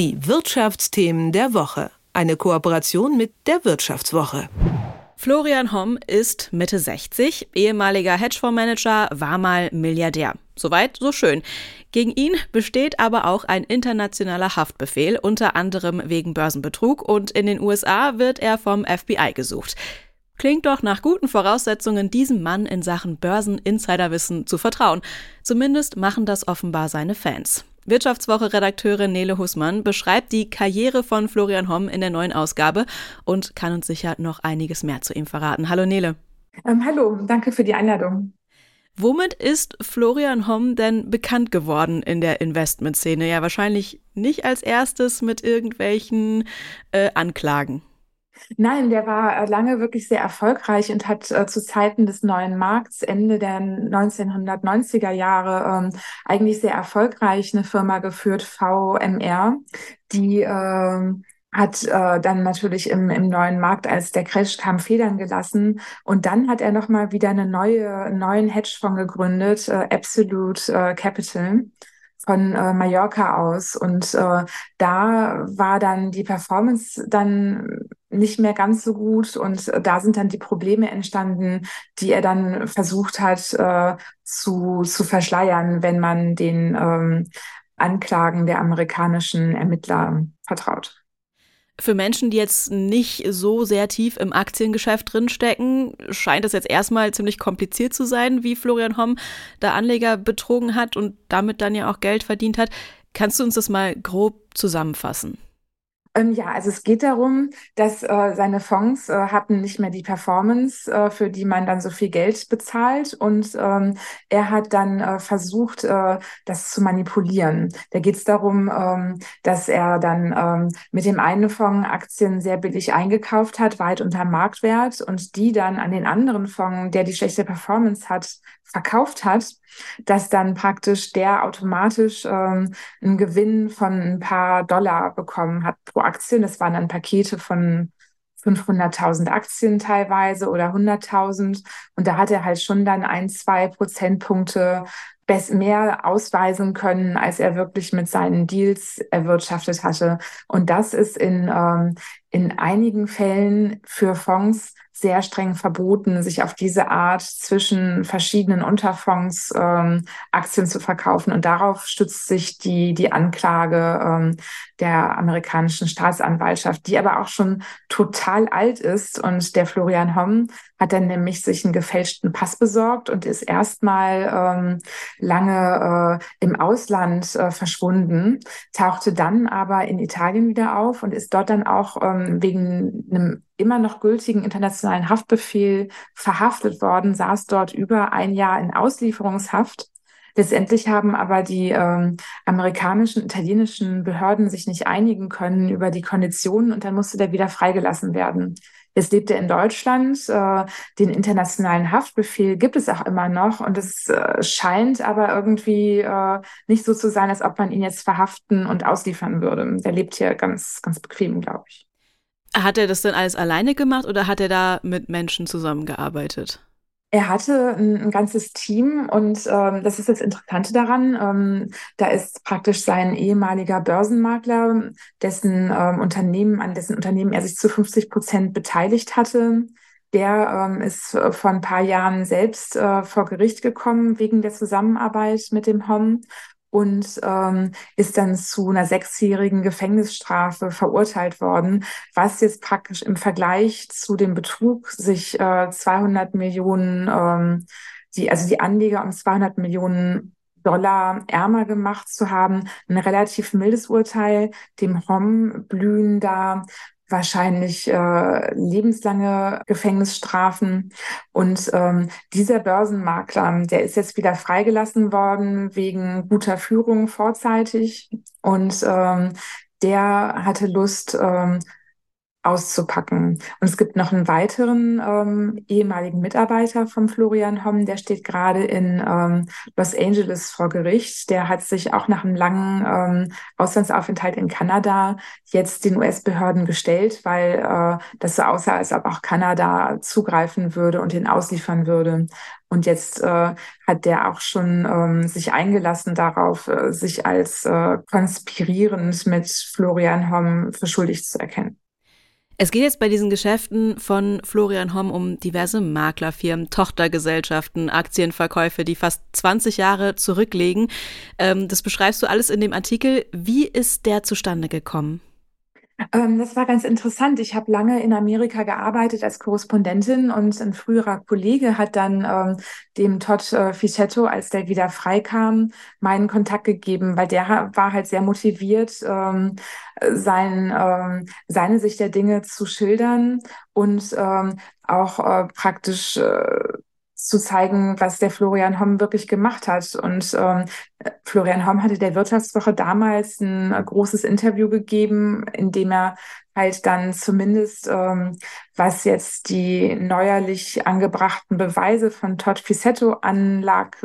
Die Wirtschaftsthemen der Woche. Eine Kooperation mit der Wirtschaftswoche. Florian Homm ist Mitte 60, ehemaliger Hedgefondsmanager, war mal Milliardär. Soweit, so schön. Gegen ihn besteht aber auch ein internationaler Haftbefehl, unter anderem wegen Börsenbetrug, und in den USA wird er vom FBI gesucht. Klingt doch nach guten Voraussetzungen, diesem Mann in Sachen Börsen-Insiderwissen zu vertrauen. Zumindest machen das offenbar seine Fans. Wirtschaftswoche-Redakteurin Nele Hussmann beschreibt die Karriere von Florian Homm in der neuen Ausgabe und kann uns sicher noch einiges mehr zu ihm verraten. Hallo Nele. Ähm, hallo, danke für die Einladung. Womit ist Florian Homm denn bekannt geworden in der Investmentszene? Ja, wahrscheinlich nicht als erstes mit irgendwelchen äh, Anklagen. Nein, der war äh, lange wirklich sehr erfolgreich und hat äh, zu Zeiten des neuen Markts Ende der 1990er Jahre ähm, eigentlich sehr erfolgreich eine Firma geführt, VMR, die äh, hat äh, dann natürlich im, im neuen Markt, als der Crash kam, Federn gelassen. Und dann hat er nochmal wieder eine neue, einen neuen Hedgefonds gegründet, äh, Absolute äh, Capital von äh, Mallorca aus. Und äh, da war dann die Performance dann nicht mehr ganz so gut und äh, da sind dann die Probleme entstanden, die er dann versucht hat äh, zu, zu verschleiern, wenn man den ähm, Anklagen der amerikanischen Ermittler vertraut. Für Menschen, die jetzt nicht so sehr tief im Aktiengeschäft drinstecken, scheint es jetzt erstmal ziemlich kompliziert zu sein, wie Florian Homm da Anleger betrogen hat und damit dann ja auch Geld verdient hat. Kannst du uns das mal grob zusammenfassen? Ähm, ja, also es geht darum, dass äh, seine Fonds äh, hatten nicht mehr die Performance, äh, für die man dann so viel Geld bezahlt. Und ähm, er hat dann äh, versucht, äh, das zu manipulieren. Da geht es darum, ähm, dass er dann ähm, mit dem einen Fonds Aktien sehr billig eingekauft hat, weit unter Marktwert, und die dann an den anderen Fonds, der die schlechte Performance hat, verkauft hat, dass dann praktisch der automatisch ähm, einen Gewinn von ein paar Dollar bekommen hat pro Aktie. Das waren dann Pakete von 500.000 Aktien teilweise oder 100.000. Und da hat er halt schon dann ein, zwei Prozentpunkte mehr ausweisen können, als er wirklich mit seinen Deals erwirtschaftet hatte. Und das ist in, ähm, in einigen Fällen für Fonds sehr streng verboten, sich auf diese Art zwischen verschiedenen Unterfonds ähm, Aktien zu verkaufen. Und darauf stützt sich die, die Anklage ähm, der amerikanischen Staatsanwaltschaft, die aber auch schon total alt ist. Und der Florian Homm hat dann nämlich sich einen gefälschten Pass besorgt und ist erstmal ähm, lange äh, im Ausland äh, verschwunden, tauchte dann aber in Italien wieder auf und ist dort dann auch ähm, wegen einem immer noch gültigen internationalen Haftbefehl verhaftet worden, saß dort über ein Jahr in Auslieferungshaft Letztendlich haben aber die ähm, amerikanischen, italienischen Behörden sich nicht einigen können über die Konditionen und dann musste der wieder freigelassen werden. Jetzt lebt er in Deutschland. Äh, den internationalen Haftbefehl gibt es auch immer noch und es äh, scheint aber irgendwie äh, nicht so zu sein, als ob man ihn jetzt verhaften und ausliefern würde. Der lebt hier ganz, ganz bequem, glaube ich. Hat er das denn alles alleine gemacht oder hat er da mit Menschen zusammengearbeitet? Er hatte ein, ein ganzes Team und ähm, das ist das Interessante daran. Ähm, da ist praktisch sein ehemaliger Börsenmakler, dessen ähm, Unternehmen, an dessen Unternehmen er sich zu 50 Prozent beteiligt hatte. Der ähm, ist vor ein paar Jahren selbst äh, vor Gericht gekommen wegen der Zusammenarbeit mit dem HOM und ähm, ist dann zu einer sechsjährigen Gefängnisstrafe verurteilt worden, was jetzt praktisch im Vergleich zu dem Betrug sich äh, 200 Millionen, ähm, die, also die Anleger um 200 Millionen Dollar ärmer gemacht zu haben, ein relativ mildes Urteil. Dem HOM blühen da wahrscheinlich äh, lebenslange Gefängnisstrafen. Und ähm, dieser Börsenmakler, der ist jetzt wieder freigelassen worden wegen guter Führung vorzeitig. Und ähm, der hatte Lust, ähm, auszupacken. Und es gibt noch einen weiteren ähm, ehemaligen Mitarbeiter vom Florian Homm, der steht gerade in ähm, Los Angeles vor Gericht. Der hat sich auch nach einem langen ähm, Auslandsaufenthalt in Kanada jetzt den US-Behörden gestellt, weil äh, das so aussah, als ob auch Kanada zugreifen würde und ihn ausliefern würde. Und jetzt äh, hat der auch schon ähm, sich eingelassen darauf, äh, sich als äh, konspirierend mit Florian Homm für schuldig zu erkennen. Es geht jetzt bei diesen Geschäften von Florian Homm um diverse Maklerfirmen, Tochtergesellschaften, Aktienverkäufe, die fast 20 Jahre zurücklegen. Ähm, das beschreibst du alles in dem Artikel. Wie ist der zustande gekommen? Ähm, das war ganz interessant. Ich habe lange in Amerika gearbeitet als Korrespondentin und ein früherer Kollege hat dann ähm, dem Todd äh, Fichetto, als der wieder freikam, meinen Kontakt gegeben, weil der war halt sehr motiviert, ähm, sein, ähm, seine Sicht der Dinge zu schildern und ähm, auch äh, praktisch äh, zu zeigen, was der Florian Homm wirklich gemacht hat. Und ähm, Florian Homm hatte der Wirtschaftswoche damals ein großes Interview gegeben, in dem er halt dann zumindest, ähm, was jetzt die neuerlich angebrachten Beweise von Todd Fisetto anlag,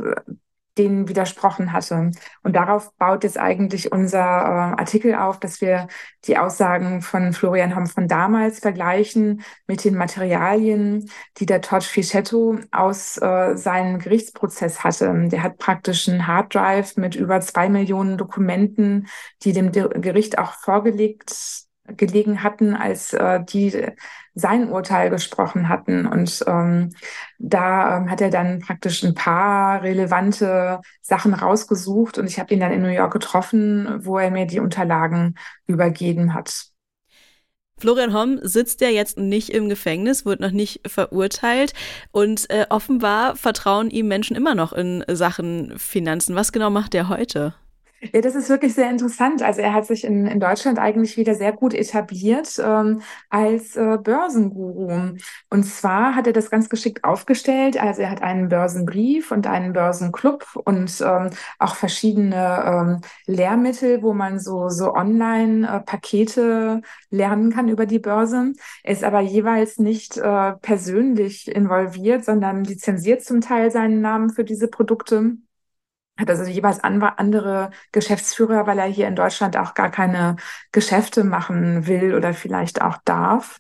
denen widersprochen hatte. Und darauf baut jetzt eigentlich unser äh, Artikel auf, dass wir die Aussagen von Florian Homm von damals vergleichen mit den Materialien, die der Todd Fischetto aus äh, seinem Gerichtsprozess hatte. Der hat praktisch einen Harddrive mit über zwei Millionen Dokumenten, die dem Gericht auch vorgelegt gelegen hatten, als äh, die sein Urteil gesprochen hatten. Und ähm, da ähm, hat er dann praktisch ein paar relevante Sachen rausgesucht und ich habe ihn dann in New York getroffen, wo er mir die Unterlagen übergeben hat. Florian Homm sitzt ja jetzt nicht im Gefängnis, wird noch nicht verurteilt und äh, offenbar vertrauen ihm Menschen immer noch in Sachen Finanzen. Was genau macht er heute? Ja, das ist wirklich sehr interessant. Also er hat sich in, in Deutschland eigentlich wieder sehr gut etabliert ähm, als äh, Börsenguru. Und zwar hat er das ganz geschickt aufgestellt. Also er hat einen Börsenbrief und einen Börsenclub und ähm, auch verschiedene ähm, Lehrmittel, wo man so, so Online-Pakete äh, lernen kann über die Börse. Er ist aber jeweils nicht äh, persönlich involviert, sondern lizenziert zum Teil seinen Namen für diese Produkte hat also jeweils andere Geschäftsführer, weil er hier in Deutschland auch gar keine Geschäfte machen will oder vielleicht auch darf.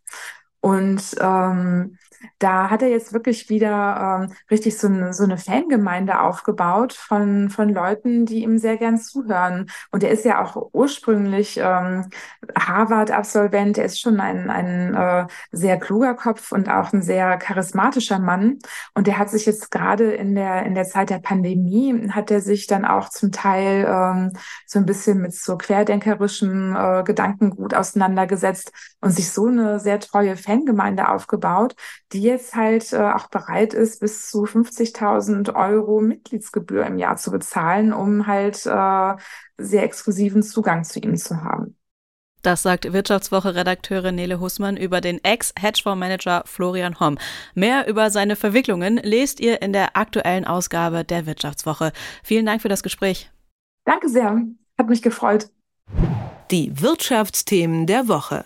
Und ähm, da hat er jetzt wirklich wieder ähm, richtig so eine, so eine Fangemeinde aufgebaut von, von Leuten, die ihm sehr gern zuhören. Und er ist ja auch ursprünglich ähm, Harvard-Absolvent. Er ist schon ein, ein äh, sehr kluger Kopf und auch ein sehr charismatischer Mann. Und er hat sich jetzt gerade in der, in der Zeit der Pandemie, hat er sich dann auch zum Teil ähm, so ein bisschen mit so querdenkerischem äh, Gedankengut auseinandergesetzt und sich so eine sehr treue Fangemeinde aufgebaut, die jetzt halt äh, auch bereit ist, bis zu 50.000 Euro Mitgliedsgebühr im Jahr zu bezahlen, um halt äh, sehr exklusiven Zugang zu ihm zu haben. Das sagt Wirtschaftswoche-Redakteurin Nele Hussmann über den Ex-Hedgefondsmanager Florian Homm. Mehr über seine Verwicklungen lest ihr in der aktuellen Ausgabe der Wirtschaftswoche. Vielen Dank für das Gespräch. Danke sehr. Hat mich gefreut. Die Wirtschaftsthemen der Woche.